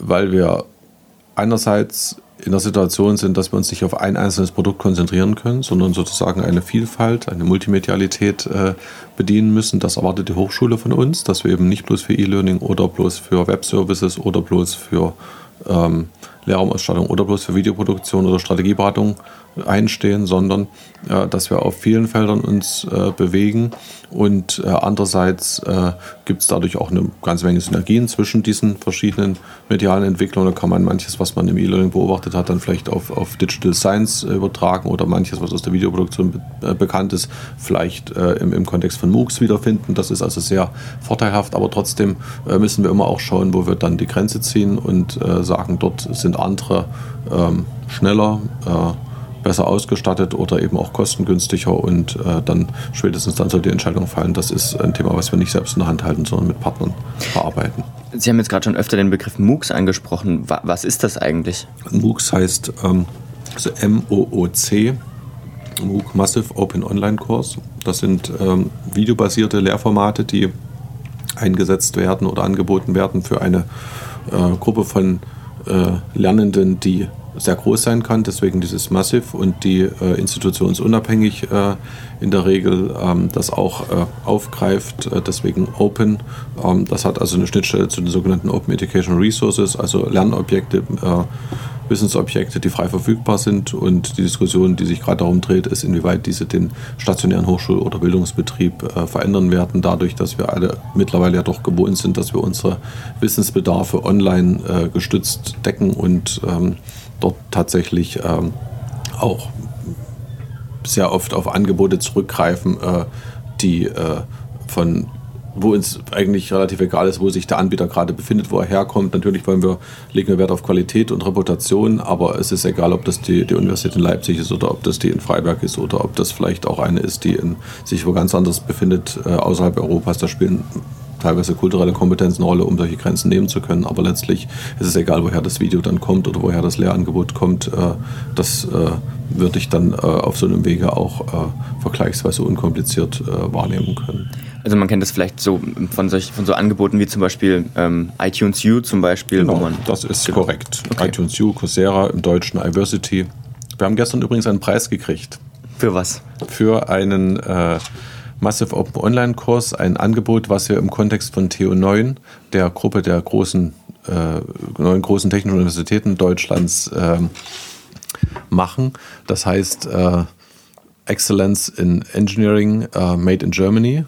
weil wir einerseits in der Situation sind, dass wir uns nicht auf ein einzelnes Produkt konzentrieren können, sondern sozusagen eine Vielfalt, eine Multimedialität äh, bedienen müssen. Das erwartet die Hochschule von uns, dass wir eben nicht bloß für E-Learning oder bloß für Webservices oder bloß für ähm, Lehrraumausstattung oder bloß für Videoproduktion oder Strategieberatung einstehen, sondern äh, dass wir auf vielen Feldern uns äh, bewegen und äh, andererseits äh, gibt es dadurch auch eine ganze Menge Synergien zwischen diesen verschiedenen medialen Entwicklungen. Da kann man manches, was man im E-Learning beobachtet hat, dann vielleicht auf, auf Digital Science äh, übertragen oder manches, was aus der Videoproduktion be äh, bekannt ist, vielleicht im, im Kontext von MOOCs wiederfinden. Das ist also sehr vorteilhaft, aber trotzdem müssen wir immer auch schauen, wo wir dann die Grenze ziehen und sagen, dort sind andere ähm, schneller besser ausgestattet oder eben auch kostengünstiger und äh, dann spätestens dann soll die Entscheidung fallen. Das ist ein Thema, was wir nicht selbst in der Hand halten, sondern mit Partnern bearbeiten. Sie haben jetzt gerade schon öfter den Begriff MOOCs angesprochen. Was ist das eigentlich? MOOCs heißt ähm, also M-O-O-C, MOOC Massive Open Online Course. Das sind ähm, videobasierte Lehrformate, die eingesetzt werden oder angeboten werden für eine äh, Gruppe von äh, Lernenden, die sehr groß sein kann, deswegen dieses Massive und die äh, institutionsunabhängig äh, in der Regel ähm, das auch äh, aufgreift, äh, deswegen Open. Ähm, das hat also eine Schnittstelle zu den sogenannten Open Education Resources, also Lernobjekte, äh, Wissensobjekte, die frei verfügbar sind und die Diskussion, die sich gerade darum dreht, ist, inwieweit diese den stationären Hochschul- oder Bildungsbetrieb äh, verändern werden, dadurch, dass wir alle mittlerweile ja doch gewohnt sind, dass wir unsere Wissensbedarfe online gestützt decken und ähm, dort tatsächlich ähm, auch sehr oft auf Angebote zurückgreifen, äh, die äh, von wo uns eigentlich relativ egal ist, wo sich der Anbieter gerade befindet, wo er herkommt. Natürlich wollen wir, legen wir Wert auf Qualität und Reputation, aber es ist egal, ob das die, die Universität in Leipzig ist oder ob das die in Freiberg ist oder ob das vielleicht auch eine ist, die in, sich wo ganz anders befindet, äh, außerhalb Europas. Da spielen teilweise kulturelle Kompetenzen eine Rolle, um solche Grenzen nehmen zu können. Aber letztlich ist es egal, woher das Video dann kommt oder woher das Lehrangebot kommt. Äh, das äh, würde ich dann äh, auf so einem Wege auch vergleichsweise unkompliziert wahrnehmen können. Also man kennt das vielleicht so von, solch, von so Angeboten wie zum Beispiel ähm, iTunes U zum Beispiel. Genau, wo man das ist genau. korrekt. Okay. iTunes U, Coursera, im Deutschen iVersity. Wir haben gestern übrigens einen Preis gekriegt. Für was? Für einen äh, Massive Open Online Kurs, ein Angebot, was wir im Kontext von TU9, der Gruppe der großen, äh, neun großen technischen Universitäten Deutschlands, äh, machen. Das heißt äh, Excellence in Engineering äh, Made in Germany.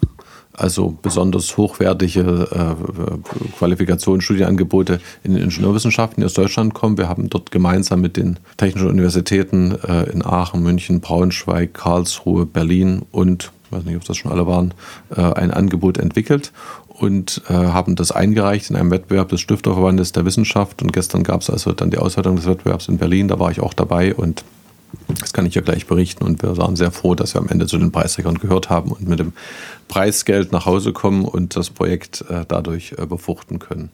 Also besonders hochwertige äh, Qualifikationen, Studienangebote in den Ingenieurwissenschaften, die aus Deutschland kommen. Wir haben dort gemeinsam mit den technischen Universitäten äh, in Aachen, München, Braunschweig, Karlsruhe, Berlin und ich weiß nicht, ob das schon alle waren, äh, ein Angebot entwickelt und äh, haben das eingereicht in einem Wettbewerb des Stifterverbandes der Wissenschaft. Und gestern gab es also dann die Auswertung des Wettbewerbs in Berlin. Da war ich auch dabei und das kann ich ja gleich berichten. Und wir waren sehr froh, dass wir am Ende zu den Preisträgern gehört haben und mit dem Preisgeld nach Hause kommen und das Projekt äh, dadurch befruchten können.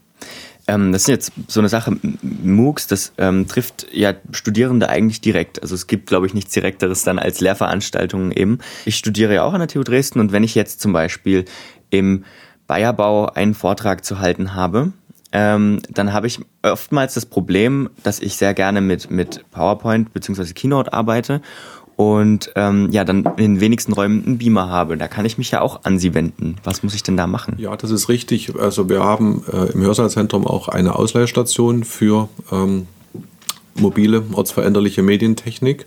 Ähm, das ist jetzt so eine Sache, MOOCs, das ähm, trifft ja Studierende eigentlich direkt. Also es gibt, glaube ich, nichts Direkteres dann als Lehrveranstaltungen eben. Ich studiere ja auch an der TU Dresden und wenn ich jetzt zum Beispiel im Bayerbau einen Vortrag zu halten habe, ähm, dann habe ich oftmals das Problem, dass ich sehr gerne mit, mit PowerPoint bzw. Keynote arbeite und ähm, ja, dann in den wenigsten Räumen einen Beamer habe. Da kann ich mich ja auch an Sie wenden. Was muss ich denn da machen? Ja, das ist richtig. Also wir haben äh, im Hörsaalzentrum auch eine Ausleihstation für ähm, mobile, ortsveränderliche Medientechnik.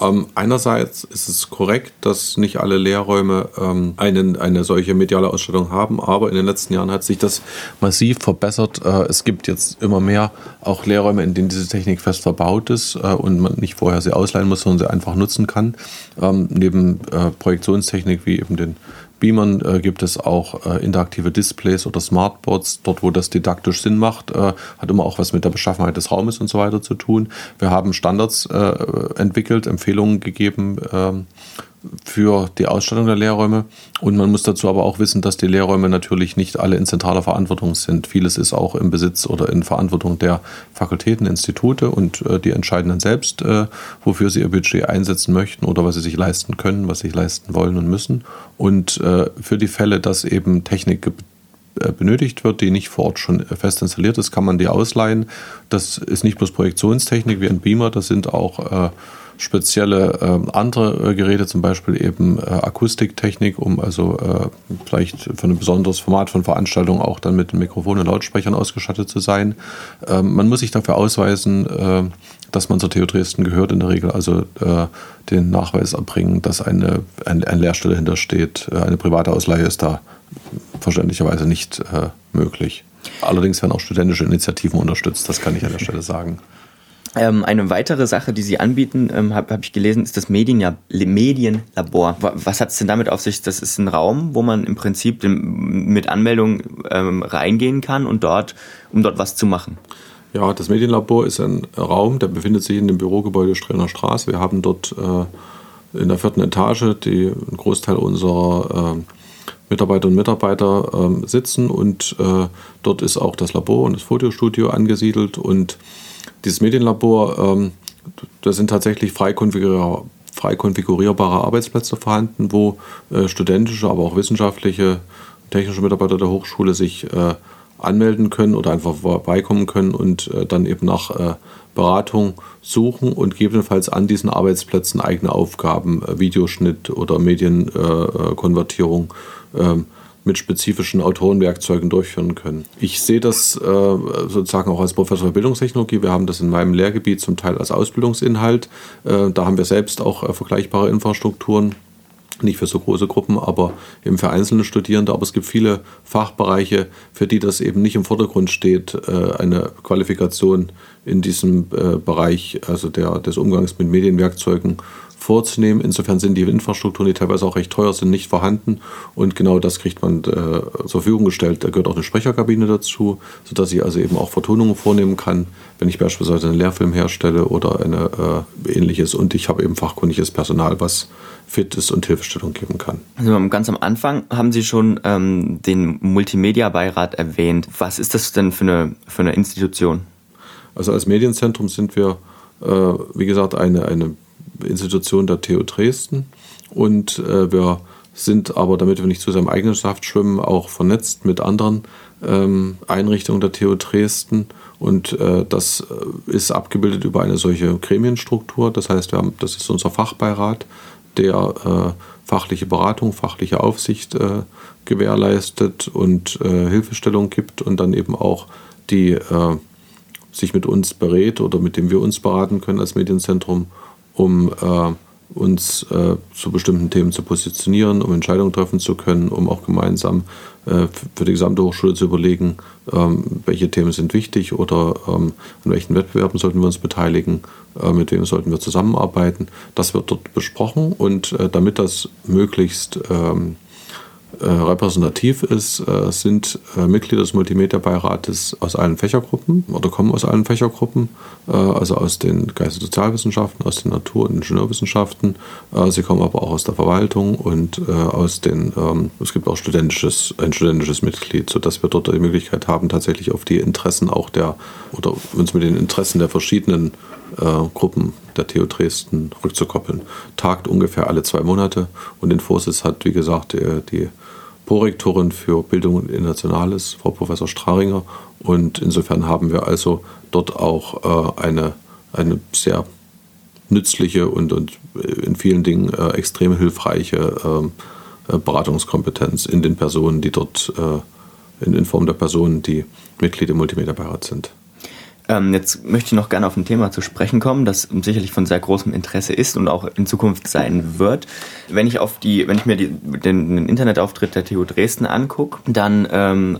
Ähm, einerseits ist es korrekt, dass nicht alle Lehrräume ähm, einen, eine solche mediale Ausstattung haben, aber in den letzten Jahren hat sich das massiv verbessert. Äh, es gibt jetzt immer mehr auch Lehrräume, in denen diese Technik fest verbaut ist äh, und man nicht vorher sie ausleihen muss, sondern sie einfach nutzen kann. Ähm, neben äh, Projektionstechnik wie eben den Beamern äh, gibt es auch äh, interaktive Displays oder Smartboards, dort wo das didaktisch Sinn macht, äh, hat immer auch was mit der Beschaffenheit des Raumes und so weiter zu tun. Wir haben Standards äh, entwickelt, Empfehlungen gegeben ähm, für die Ausstattung der Lehrräume. Und man muss dazu aber auch wissen, dass die Lehrräume natürlich nicht alle in zentraler Verantwortung sind. Vieles ist auch im Besitz oder in Verantwortung der Fakultäten, Institute und äh, die entscheiden dann selbst, äh, wofür sie ihr Budget einsetzen möchten oder was sie sich leisten können, was sie sich leisten wollen und müssen. Und äh, für die Fälle, dass eben Technik äh, benötigt wird, die nicht vor Ort schon fest installiert ist, kann man die ausleihen. Das ist nicht bloß Projektionstechnik wie ein Beamer, das sind auch äh, spezielle äh, andere Geräte, zum Beispiel eben äh, Akustiktechnik, um also äh, vielleicht für ein besonderes Format von Veranstaltungen auch dann mit Mikrofon und Lautsprechern ausgestattet zu sein. Ähm, man muss sich dafür ausweisen, äh, dass man zur TU Dresden gehört, in der Regel also äh, den Nachweis erbringen, dass eine, eine, eine Lehrstelle hintersteht. Äh, eine private Ausleihe ist da verständlicherweise nicht möglich. Allerdings werden auch studentische Initiativen unterstützt, das kann ich an der Stelle sagen. (laughs) Ähm, eine weitere Sache, die Sie anbieten, ähm, habe hab ich gelesen, ist das Medien Medienlabor. Was hat es denn damit auf sich? Das ist ein Raum, wo man im Prinzip mit Anmeldung ähm, reingehen kann und dort, um dort was zu machen. Ja, das Medienlabor ist ein Raum, der befindet sich in dem Bürogebäude Strener Straße. Wir haben dort äh, in der vierten Etage die, einen Großteil unserer äh, Mitarbeiter und Mitarbeiter äh, sitzen und äh, dort ist auch das Labor und das Fotostudio angesiedelt und dieses Medienlabor, ähm, da sind tatsächlich frei, konfigurier frei konfigurierbare Arbeitsplätze vorhanden, wo äh, studentische, aber auch wissenschaftliche, technische Mitarbeiter der Hochschule sich äh, anmelden können oder einfach vorbeikommen können und äh, dann eben nach äh, Beratung suchen und gegebenenfalls an diesen Arbeitsplätzen eigene Aufgaben, äh, Videoschnitt oder Medienkonvertierung ähm, mit spezifischen Autorenwerkzeugen durchführen können. Ich sehe das äh, sozusagen auch als Professor für Bildungstechnologie. Wir haben das in meinem Lehrgebiet zum Teil als Ausbildungsinhalt. Äh, da haben wir selbst auch äh, vergleichbare Infrastrukturen. Nicht für so große Gruppen, aber eben für einzelne Studierende. Aber es gibt viele Fachbereiche, für die das eben nicht im Vordergrund steht, eine Qualifikation in diesem Bereich, also der, des Umgangs mit Medienwerkzeugen vorzunehmen. Insofern sind die Infrastrukturen, die teilweise auch recht teuer sind, nicht vorhanden. Und genau das kriegt man äh, zur Verfügung gestellt. Da gehört auch eine Sprecherkabine dazu, sodass ich also eben auch Vertonungen vornehmen kann, wenn ich beispielsweise einen Lehrfilm herstelle oder eine, äh, ähnliches. Und ich habe eben fachkundiges Personal, was fit ist und Hilfestellung geben kann. Also ganz am Anfang haben Sie schon ähm, den Multimedia-Beirat erwähnt. Was ist das denn für eine, für eine Institution? Also als Medienzentrum sind wir, äh, wie gesagt, eine, eine Institution der TU Dresden. Und äh, wir sind aber, damit wir nicht zu seinem eigenen Saft schwimmen, auch vernetzt mit anderen ähm, Einrichtungen der TU Dresden. Und äh, das äh, ist abgebildet über eine solche Gremienstruktur. Das heißt, wir haben, das ist unser Fachbeirat, der äh, fachliche Beratung, fachliche Aufsicht äh, gewährleistet und äh, Hilfestellung gibt und dann eben auch die sich mit uns berät oder mit dem wir uns beraten können als Medienzentrum um äh, uns äh, zu bestimmten Themen zu positionieren, um Entscheidungen treffen zu können, um auch gemeinsam äh, für die gesamte Hochschule zu überlegen, ähm, welche Themen sind wichtig oder ähm, an welchen Wettbewerben sollten wir uns beteiligen, äh, mit wem sollten wir zusammenarbeiten. Das wird dort besprochen und äh, damit das möglichst ähm, äh, repräsentativ ist, äh, sind äh, Mitglieder des Multimedia-Beirates aus allen Fächergruppen oder kommen aus allen Fächergruppen, also aus den Geist- und Sozialwissenschaften, aus den Natur- und Ingenieurwissenschaften. sie kommen aber auch aus der Verwaltung und aus den, ähm, es gibt auch studentisches, ein studentisches Mitglied, sodass wir dort die Möglichkeit haben, tatsächlich auf die Interessen auch der, oder uns mit den Interessen der verschiedenen Gruppen der TU Dresden rückzukoppeln. Tagt ungefähr alle zwei Monate und den Vorsitz hat, wie gesagt, die Prorektorin für Bildung und Internationales, Frau Professor Straringer. Und insofern haben wir also dort auch äh, eine, eine sehr nützliche und, und in vielen Dingen äh, extrem hilfreiche äh, Beratungskompetenz in den Personen, die dort äh, in, in Form der Personen, die Mitglied im Multimedia-Beirat sind. Ähm, jetzt möchte ich noch gerne auf ein Thema zu sprechen kommen, das sicherlich von sehr großem Interesse ist und auch in Zukunft sein wird. Wenn ich auf die, wenn ich mir die, den, den, Internetauftritt der TU Dresden angucke, dann ähm,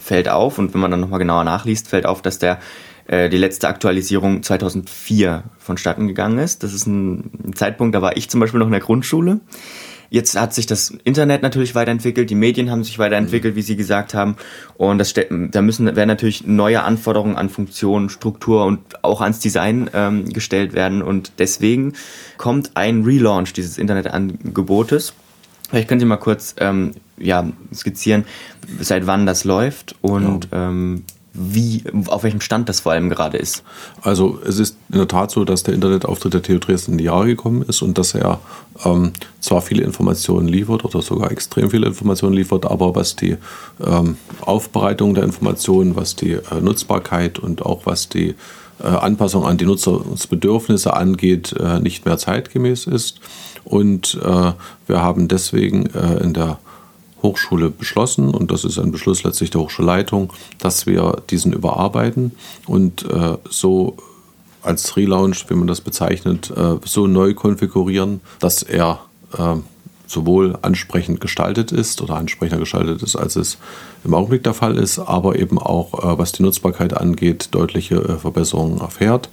fällt auf und wenn man dann nochmal genauer nachliest, fällt auf, dass der äh, die letzte Aktualisierung 2004 vonstatten gegangen ist. Das ist ein Zeitpunkt, da war ich zum Beispiel noch in der Grundschule. Jetzt hat sich das Internet natürlich weiterentwickelt, die Medien haben sich weiterentwickelt, wie Sie gesagt haben. Und das, da müssen werden natürlich neue Anforderungen an Funktion, Struktur und auch ans Design ähm, gestellt werden. Und deswegen kommt ein Relaunch dieses Internetangebotes. Vielleicht können Sie mal kurz ähm, ja, skizzieren, seit wann das läuft und ja. ähm, wie, auf welchem Stand das vor allem gerade ist. Also es ist in der Tat so, dass der Internetauftritt der TU Dresden in die Jahre gekommen ist und dass er ähm, zwar viele Informationen liefert oder sogar extrem viele Informationen liefert, aber was die ähm, Aufbereitung der Informationen, was die äh, Nutzbarkeit und auch was die äh, Anpassung an die Nutzungsbedürfnisse angeht, äh, nicht mehr zeitgemäß ist. Und äh, wir haben deswegen äh, in der Hochschule beschlossen, und das ist ein Beschluss letztlich der Hochschulleitung, dass wir diesen überarbeiten und äh, so als Relaunch, wie man das bezeichnet, äh, so neu konfigurieren, dass er äh, sowohl ansprechend gestaltet ist oder ansprechender gestaltet ist, als es im Augenblick der Fall ist, aber eben auch, äh, was die Nutzbarkeit angeht, deutliche äh, Verbesserungen erfährt.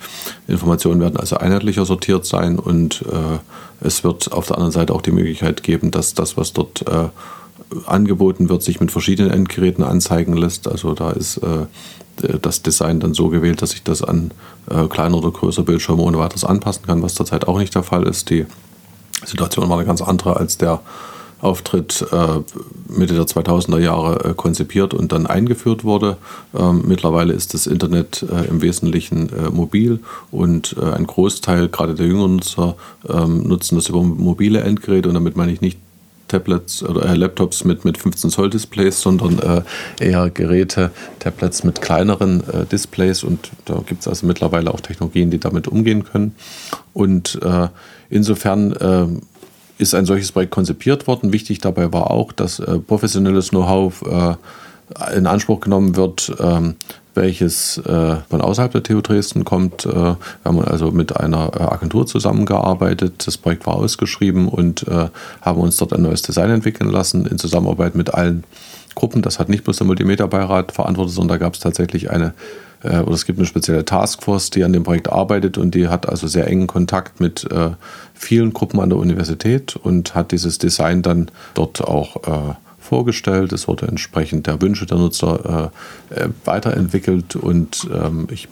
Informationen werden also einheitlicher sortiert sein und äh, es wird auf der anderen Seite auch die Möglichkeit geben, dass das, was dort angeboten wird, sich mit verschiedenen Endgeräten anzeigen lässt. Also da ist das Design dann so gewählt, dass ich das an kleiner oder größer Bildschirme ohne weiteres anpassen kann, was zurzeit auch nicht der Fall ist. Die Situation war eine ganz andere, als der Auftritt äh, Mitte der 2000er Jahre äh, konzipiert und dann eingeführt wurde. Ähm, mittlerweile ist das Internet äh, im Wesentlichen äh, mobil und äh, ein Großteil, gerade der jüngeren Nutzer, ähm, nutzen das über mobile Endgeräte und damit meine ich nicht Tablets oder äh, Laptops mit, mit 15 Zoll Displays, sondern äh, eher Geräte, Tablets mit kleineren äh, Displays und da gibt es also mittlerweile auch Technologien, die damit umgehen können. Und äh, insofern äh, ist ein solches Projekt konzipiert worden. Wichtig dabei war auch, dass äh, professionelles Know-how in Anspruch genommen wird, ähm, welches äh, von außerhalb der TU Dresden kommt. Äh, wir haben also mit einer äh, Agentur zusammengearbeitet. Das Projekt war ausgeschrieben und äh, haben uns dort ein neues Design entwickeln lassen in Zusammenarbeit mit allen Gruppen. Das hat nicht bloß der Multimedia-Beirat verantwortet, sondern da gab es tatsächlich eine äh, oder es gibt eine spezielle Taskforce, die an dem Projekt arbeitet und die hat also sehr engen Kontakt mit äh, vielen Gruppen an der Universität und hat dieses Design dann dort auch vorgestellt. Es wurde entsprechend der Wünsche der Nutzer äh, äh, weiterentwickelt und ähm, ich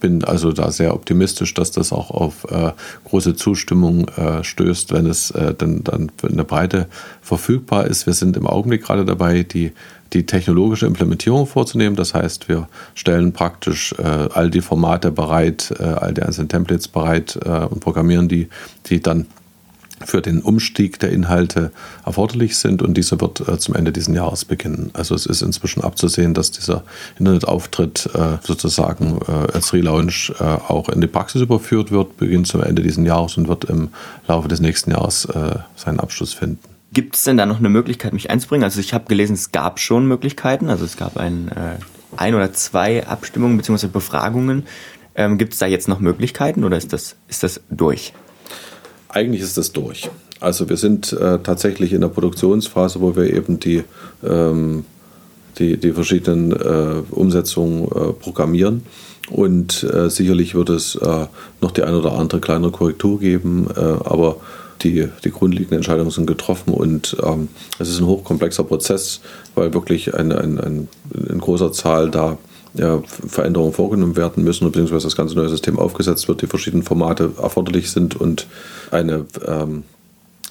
bin also da sehr optimistisch, dass das auch auf äh, große Zustimmung äh, stößt, wenn es äh, dann, dann für eine Breite verfügbar ist. Wir sind im Augenblick gerade dabei, die, die technologische Implementierung vorzunehmen. Das heißt, wir stellen praktisch äh, all die Formate bereit, äh, all die einzelnen Templates bereit und programmieren die, die dann für den Umstieg der Inhalte erforderlich sind und dieser wird äh, zum Ende dieses Jahres beginnen. Also es ist inzwischen abzusehen, dass dieser Internetauftritt äh, sozusagen äh, als Relaunch äh, auch in die Praxis überführt wird, beginnt zum Ende dieses Jahres und wird im Laufe des nächsten Jahres äh, seinen Abschluss finden. Gibt es denn da noch eine Möglichkeit, mich einzubringen? Also ich habe gelesen, es gab schon Möglichkeiten, also es gab ein, äh, ein oder zwei Abstimmungen bzw. Befragungen. Ähm, Gibt es da jetzt noch Möglichkeiten oder ist das, ist das durch? Eigentlich ist das durch. Also wir sind äh, tatsächlich in der Produktionsphase, wo wir eben die, ähm, die, die verschiedenen äh, Umsetzungen äh, programmieren. Und äh, sicherlich wird es äh, noch die eine oder andere kleinere Korrektur geben, äh, aber die, die grundlegenden Entscheidungen sind getroffen und ähm, es ist ein hochkomplexer Prozess, weil wirklich ein, ein, ein, in großer Zahl da ja, Veränderungen vorgenommen werden müssen, beziehungsweise das ganze neue System aufgesetzt wird, die verschiedenen Formate erforderlich sind und eine, ähm,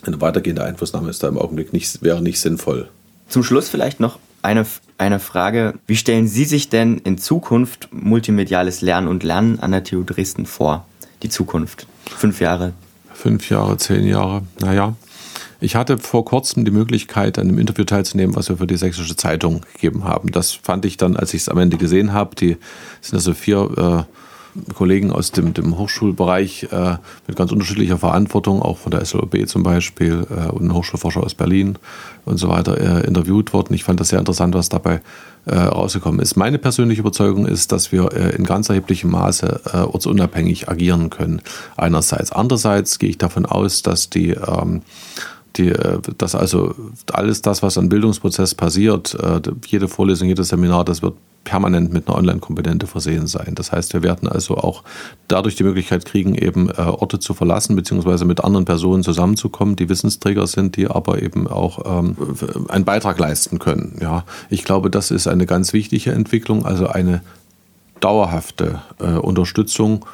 eine weitergehende Einflussnahme ist da im Augenblick nicht, wäre nicht sinnvoll. Zum Schluss vielleicht noch eine, eine Frage. Wie stellen Sie sich denn in Zukunft multimediales Lernen und Lernen an der TU Dresden vor? Die Zukunft. Fünf Jahre. Fünf Jahre, zehn Jahre. Naja, ich hatte vor kurzem die Möglichkeit, an einem Interview teilzunehmen, was wir für die Sächsische Zeitung gegeben haben. Das fand ich dann, als ich es am Ende gesehen habe, die sind also vier äh, Kollegen aus dem, dem Hochschulbereich äh, mit ganz unterschiedlicher Verantwortung, auch von der SLOB zum Beispiel äh, und ein Hochschulforscher aus Berlin und so weiter äh, interviewt worden. Ich fand das sehr interessant, was dabei äh, rausgekommen ist. Meine persönliche Überzeugung ist, dass wir äh, in ganz erheblichem Maße ortsunabhängig agieren können. Einerseits. Andererseits gehe ich davon aus, dass die ähm, die, äh, dass also alles das, was an Bildungsprozess passiert, äh, jede Vorlesung, jedes Seminar, das wird permanent mit einer Online-Komponente versehen sein. Das heißt, wir werden also auch dadurch die Möglichkeit kriegen, eben äh, Orte zu verlassen, beziehungsweise mit anderen Personen zusammenzukommen, die Wissensträger sind, die aber eben auch ähm, einen Beitrag leisten können. Ja, ich glaube, das ist eine ganz wichtige Entwicklung, also eine dauerhafte Unterstützung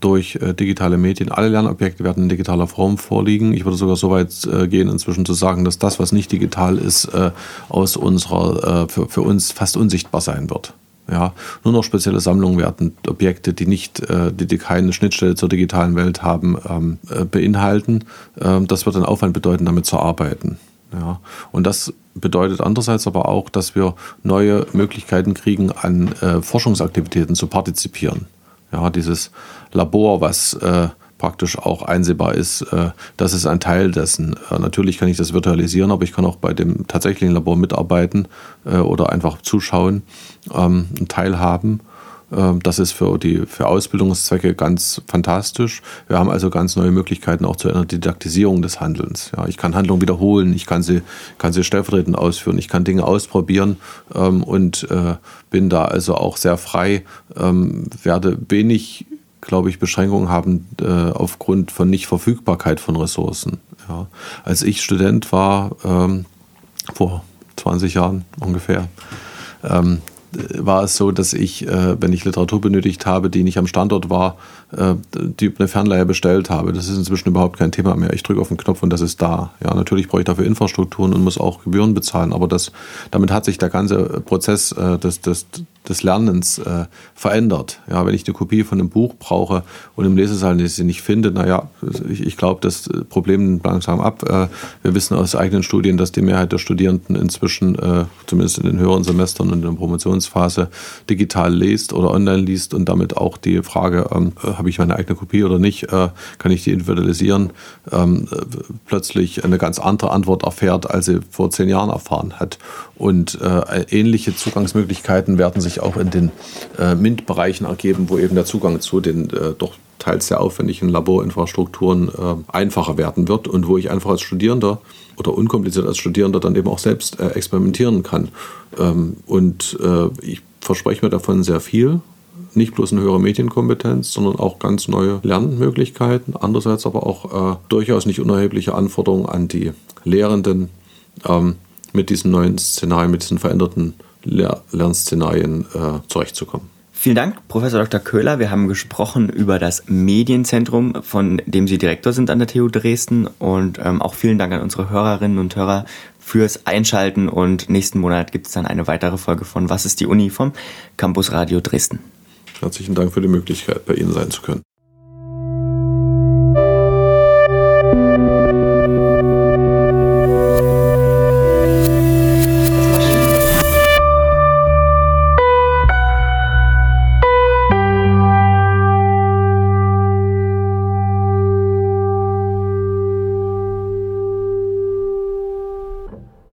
durch äh, digitale Medien. Alle Lernobjekte werden in digitaler Form vorliegen. Ich würde sogar so weit äh, gehen, inzwischen zu sagen, dass das, was nicht digital ist, äh, aus unserer, für, für uns fast unsichtbar sein wird. Ja, nur noch spezielle Sammlungen werden Objekte, die nicht, die, keine Schnittstelle zur digitalen Welt haben, ähm, äh, beinhalten. Ähm, das wird einen Aufwand bedeuten, damit zu arbeiten. Ja, und das bedeutet andererseits aber auch, dass wir neue Möglichkeiten kriegen, an Forschungsaktivitäten zu partizipieren. Ja, dieses Labor, was äh, praktisch auch einsehbar ist, äh, das ist ein Teil dessen. Äh, natürlich kann ich das virtualisieren, aber ich kann auch bei dem tatsächlichen Labor mitarbeiten äh, oder einfach zuschauen, ähm, teilhaben. Ähm, das ist für die für Ausbildungszwecke ganz fantastisch. Wir haben also ganz neue Möglichkeiten auch zur Didaktisierung des Handelns. Ja, ich kann Handlungen wiederholen, ich kann sie, kann sie stellvertretend ausführen, ich kann Dinge ausprobieren ähm, und äh, bin da also auch sehr frei, ähm, werde wenig glaube ich, Beschränkungen haben äh, aufgrund von Nichtverfügbarkeit von Ressourcen. Ja. Als ich Student war, ähm, vor 20 Jahren ungefähr, ähm, war es so, dass ich, äh, wenn ich Literatur benötigt habe, die nicht am Standort war, äh, die eine Fernleihe bestellt habe. Das ist inzwischen überhaupt kein Thema mehr. Ich drücke auf den Knopf und das ist da. Ja, natürlich brauche ich dafür Infrastrukturen und muss auch Gebühren bezahlen, aber das, damit hat sich der ganze Prozess äh, des, des, des Lernens äh, verändert. Ja, wenn ich eine Kopie von einem Buch brauche und im Lesesaal sie nicht finde, naja, ich, ich glaube, das Problem nimmt langsam ab. Äh, wir wissen aus eigenen Studien, dass die Mehrheit der Studierenden inzwischen, äh, zumindest in den höheren Semestern und in der Promotionsphase, digital liest oder online liest und damit auch die Frage, ähm, habe ich meine eigene Kopie oder nicht, äh, kann ich die individualisieren, ähm, plötzlich eine ganz andere Antwort erfährt, als sie vor zehn Jahren erfahren hat. Und äh, ähnliche Zugangsmöglichkeiten werden sich auch in den äh, MINT-Bereichen ergeben, wo eben der Zugang zu den äh, doch teils sehr aufwendigen Laborinfrastrukturen äh, einfacher werden wird und wo ich einfach als Studierender oder unkompliziert als Studierender dann eben auch selbst äh, experimentieren kann. Ähm, und äh, ich verspreche mir davon sehr viel nicht bloß eine höhere Medienkompetenz, sondern auch ganz neue Lernmöglichkeiten. Andererseits aber auch äh, durchaus nicht unerhebliche Anforderungen an die Lehrenden, ähm, mit diesen neuen Szenarien, mit diesen veränderten Lehr Lernszenarien äh, zurechtzukommen. Vielen Dank, Professor Dr. Köhler. Wir haben gesprochen über das Medienzentrum, von dem Sie Direktor sind an der TU Dresden. Und ähm, auch vielen Dank an unsere Hörerinnen und Hörer fürs Einschalten. Und nächsten Monat gibt es dann eine weitere Folge von Was ist die Uni vom Campus Radio Dresden. Herzlichen Dank für die Möglichkeit, bei Ihnen sein zu können.